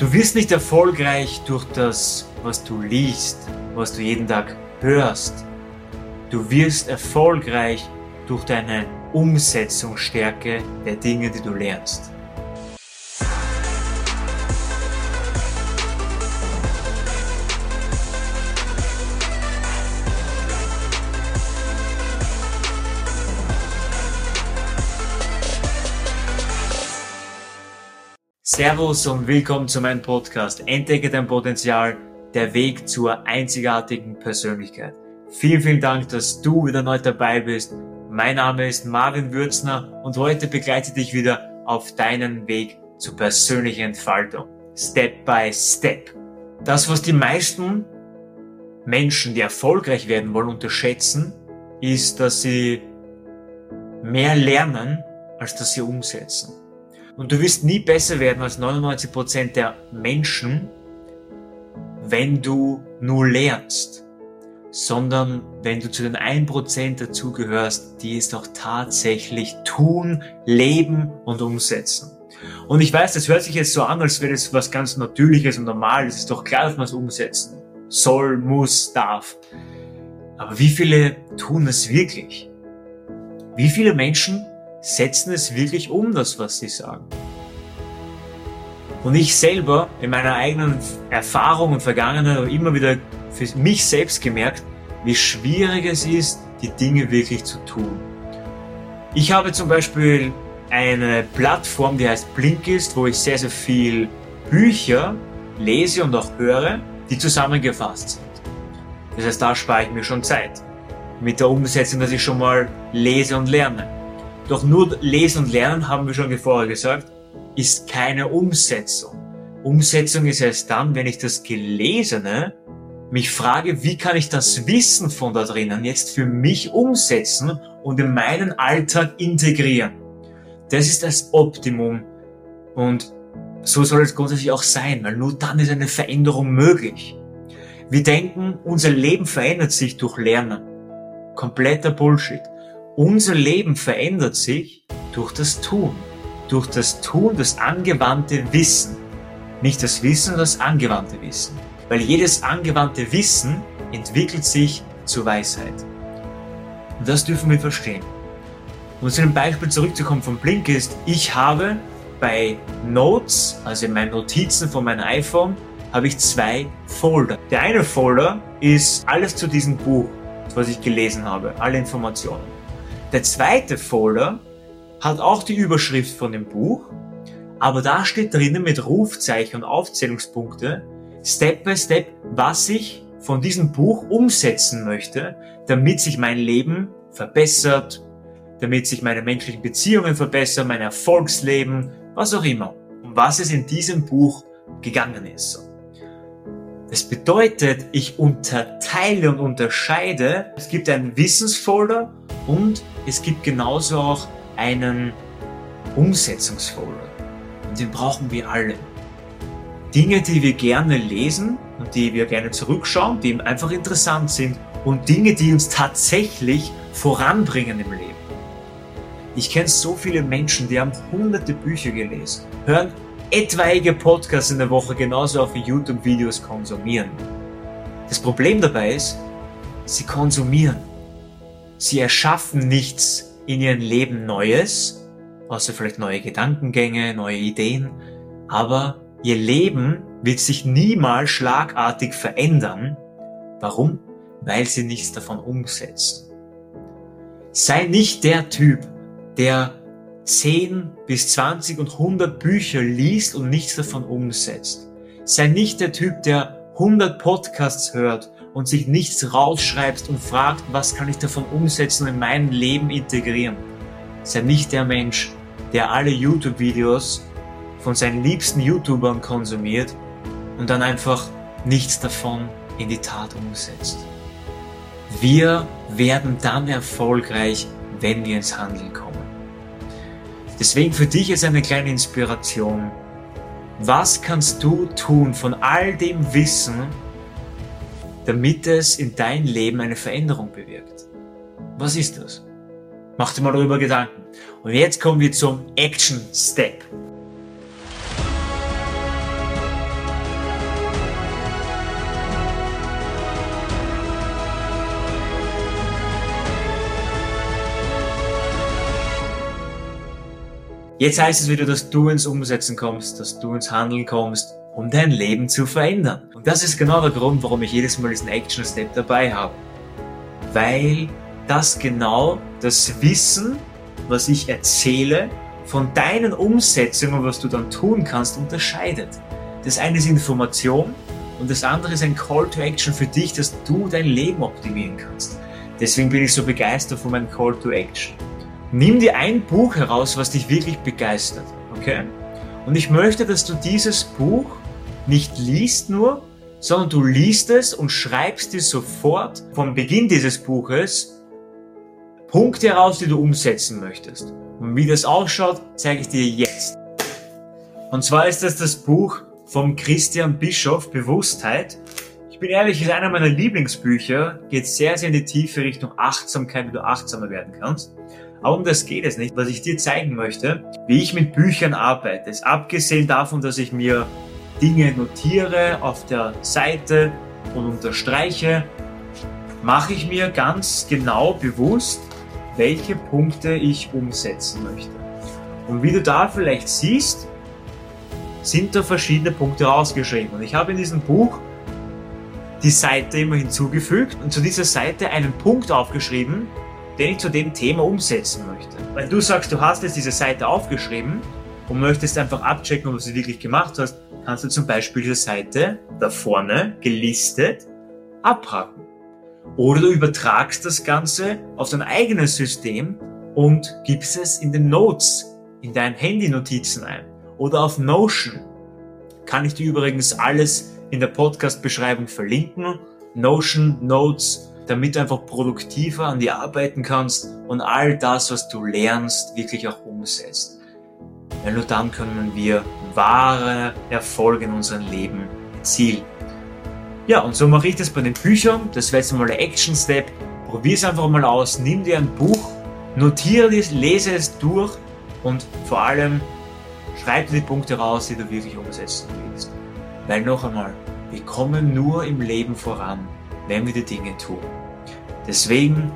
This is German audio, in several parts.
Du wirst nicht erfolgreich durch das, was du liest, was du jeden Tag hörst. Du wirst erfolgreich durch deine Umsetzungsstärke der Dinge, die du lernst. Servus und willkommen zu meinem Podcast Entdecke dein Potenzial, der Weg zur einzigartigen Persönlichkeit. Vielen, vielen Dank, dass du wieder neu dabei bist. Mein Name ist Marvin Würzner und heute begleite dich wieder auf deinen Weg zur persönlichen Entfaltung. Step by Step. Das, was die meisten Menschen, die erfolgreich werden wollen, unterschätzen, ist, dass sie mehr lernen, als dass sie umsetzen. Und du wirst nie besser werden als 99% der Menschen, wenn du nur lernst, sondern wenn du zu den 1% dazugehörst, die es doch tatsächlich tun, leben und umsetzen. Und ich weiß, das hört sich jetzt so an, als wäre das was ganz Natürliches und Normales. Es ist doch klar, dass man es umsetzen soll, muss, darf. Aber wie viele tun es wirklich? Wie viele Menschen setzen es wirklich um, das, was sie sagen. Und ich selber in meiner eigenen Erfahrung und Vergangenheit habe immer wieder für mich selbst gemerkt, wie schwierig es ist, die Dinge wirklich zu tun. Ich habe zum Beispiel eine Plattform, die heißt Blinkist, wo ich sehr, sehr viel Bücher lese und auch höre, die zusammengefasst sind. Das heißt, da spare ich mir schon Zeit. Mit der Umsetzung, dass ich schon mal lese und lerne. Doch nur Lesen und Lernen, haben wir schon vorher gesagt, ist keine Umsetzung. Umsetzung ist erst dann, wenn ich das Gelesene mich frage, wie kann ich das Wissen von da drinnen jetzt für mich umsetzen und in meinen Alltag integrieren. Das ist das Optimum und so soll es grundsätzlich auch sein, weil nur dann ist eine Veränderung möglich. Wir denken, unser Leben verändert sich durch Lernen. Kompletter Bullshit. Unser Leben verändert sich durch das Tun. Durch das Tun, das angewandte Wissen. Nicht das Wissen, das angewandte Wissen. Weil jedes angewandte Wissen entwickelt sich zur Weisheit. Und das dürfen wir verstehen. Um zu dem Beispiel zurückzukommen von Blinkist, ich habe bei Notes, also in meinen Notizen von meinem iPhone, habe ich zwei Folder. Der eine Folder ist alles zu diesem Buch, was ich gelesen habe, alle Informationen. Der zweite Folder hat auch die Überschrift von dem Buch, aber da steht drinnen mit Rufzeichen und Aufzählungspunkte Step by Step, was ich von diesem Buch umsetzen möchte, damit sich mein Leben verbessert, damit sich meine menschlichen Beziehungen verbessern, mein Erfolgsleben, was auch immer, um was es in diesem Buch gegangen ist. Das bedeutet, ich unterteile und unterscheide. Es gibt einen Wissensfolder und es gibt genauso auch einen Umsetzungsfolder. Und den brauchen wir alle. Dinge, die wir gerne lesen und die wir gerne zurückschauen, die einfach interessant sind und Dinge, die uns tatsächlich voranbringen im Leben. Ich kenne so viele Menschen, die haben hunderte Bücher gelesen, hören etwaige Podcasts in der Woche genauso auch wie YouTube-Videos konsumieren. Das Problem dabei ist, sie konsumieren. Sie erschaffen nichts in ihrem Leben Neues, außer vielleicht neue Gedankengänge, neue Ideen, aber ihr Leben wird sich niemals schlagartig verändern. Warum? Weil sie nichts davon umsetzen. Sei nicht der Typ, der 10 bis 20 und 100 Bücher liest und nichts davon umsetzt. Sei nicht der Typ, der 100 Podcasts hört und sich nichts rausschreibst und fragt, was kann ich davon umsetzen und in mein Leben integrieren. Sei nicht der Mensch, der alle YouTube-Videos von seinen liebsten YouTubern konsumiert und dann einfach nichts davon in die Tat umsetzt. Wir werden dann erfolgreich, wenn wir ins Handeln kommen. Deswegen für dich ist eine kleine Inspiration. Was kannst du tun von all dem Wissen, damit es in dein Leben eine Veränderung bewirkt. Was ist das? Mach dir mal darüber Gedanken. Und jetzt kommen wir zum Action Step. Jetzt heißt es wieder, dass du ins Umsetzen kommst, dass du ins Handeln kommst, um dein Leben zu verändern. Und das ist genau der Grund, warum ich jedes Mal diesen Action Step dabei habe. Weil das genau das Wissen, was ich erzähle, von deinen Umsetzungen, was du dann tun kannst, unterscheidet. Das eine ist Information und das andere ist ein Call to Action für dich, dass du dein Leben optimieren kannst. Deswegen bin ich so begeistert von meinem Call to Action. Nimm dir ein Buch heraus, was dich wirklich begeistert, okay? Und ich möchte, dass du dieses Buch nicht liest nur, sondern du liest es und schreibst dir sofort vom Beginn dieses Buches Punkte heraus, die du umsetzen möchtest. Und wie das ausschaut, zeige ich dir jetzt. Und zwar ist das das Buch vom Christian Bischof, Bewusstheit. Ich bin ehrlich, ist einer meiner Lieblingsbücher, geht sehr, sehr in die tiefe Richtung Achtsamkeit, wie du achtsamer werden kannst. Aber um das geht es nicht. Was ich dir zeigen möchte, wie ich mit Büchern arbeite, ist abgesehen davon, dass ich mir Dinge notiere auf der Seite und unterstreiche, mache ich mir ganz genau bewusst, welche Punkte ich umsetzen möchte. Und wie du da vielleicht siehst, sind da verschiedene Punkte rausgeschrieben. Und ich habe in diesem Buch die Seite immer hinzugefügt und zu dieser Seite einen Punkt aufgeschrieben, den ich zu dem Thema umsetzen möchte. Weil du sagst, du hast jetzt diese Seite aufgeschrieben und möchtest einfach abchecken, ob du sie wirklich gemacht hast, kannst du zum Beispiel diese Seite da vorne gelistet abhaken. Oder du übertragst das Ganze auf dein eigenes System und gibst es in den Notes, in deinen Handy-Notizen ein. Oder auf Notion. Kann ich dir übrigens alles in der Podcast-Beschreibung verlinken. Notion, Notes, damit du einfach produktiver an dir arbeiten kannst und all das, was du lernst, wirklich auch umsetzt. Weil nur dann können wir wahre Erfolge in unserem Leben erzielen. Ja, und so mache ich das bei den Büchern. Das wäre jetzt mal der Action Step. Probier es einfach mal aus. Nimm dir ein Buch, notiere es, lese es durch und vor allem schreib dir die Punkte raus, die du wirklich umsetzen willst. Weil noch einmal, wir kommen nur im Leben voran, wenn wir die Dinge tun. Deswegen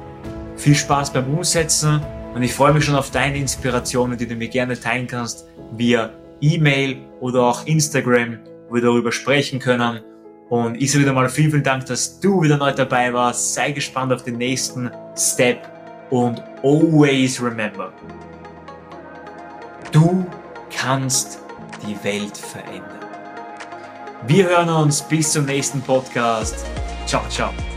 viel Spaß beim Umsetzen und ich freue mich schon auf deine Inspirationen, die du mir gerne teilen kannst via E-Mail oder auch Instagram, wo wir darüber sprechen können. Und ich sage wieder mal vielen, vielen Dank, dass du wieder neu dabei warst. Sei gespannt auf den nächsten Step und always remember, du kannst die Welt verändern. Wir hören uns bis zum nächsten Podcast. 搞笑。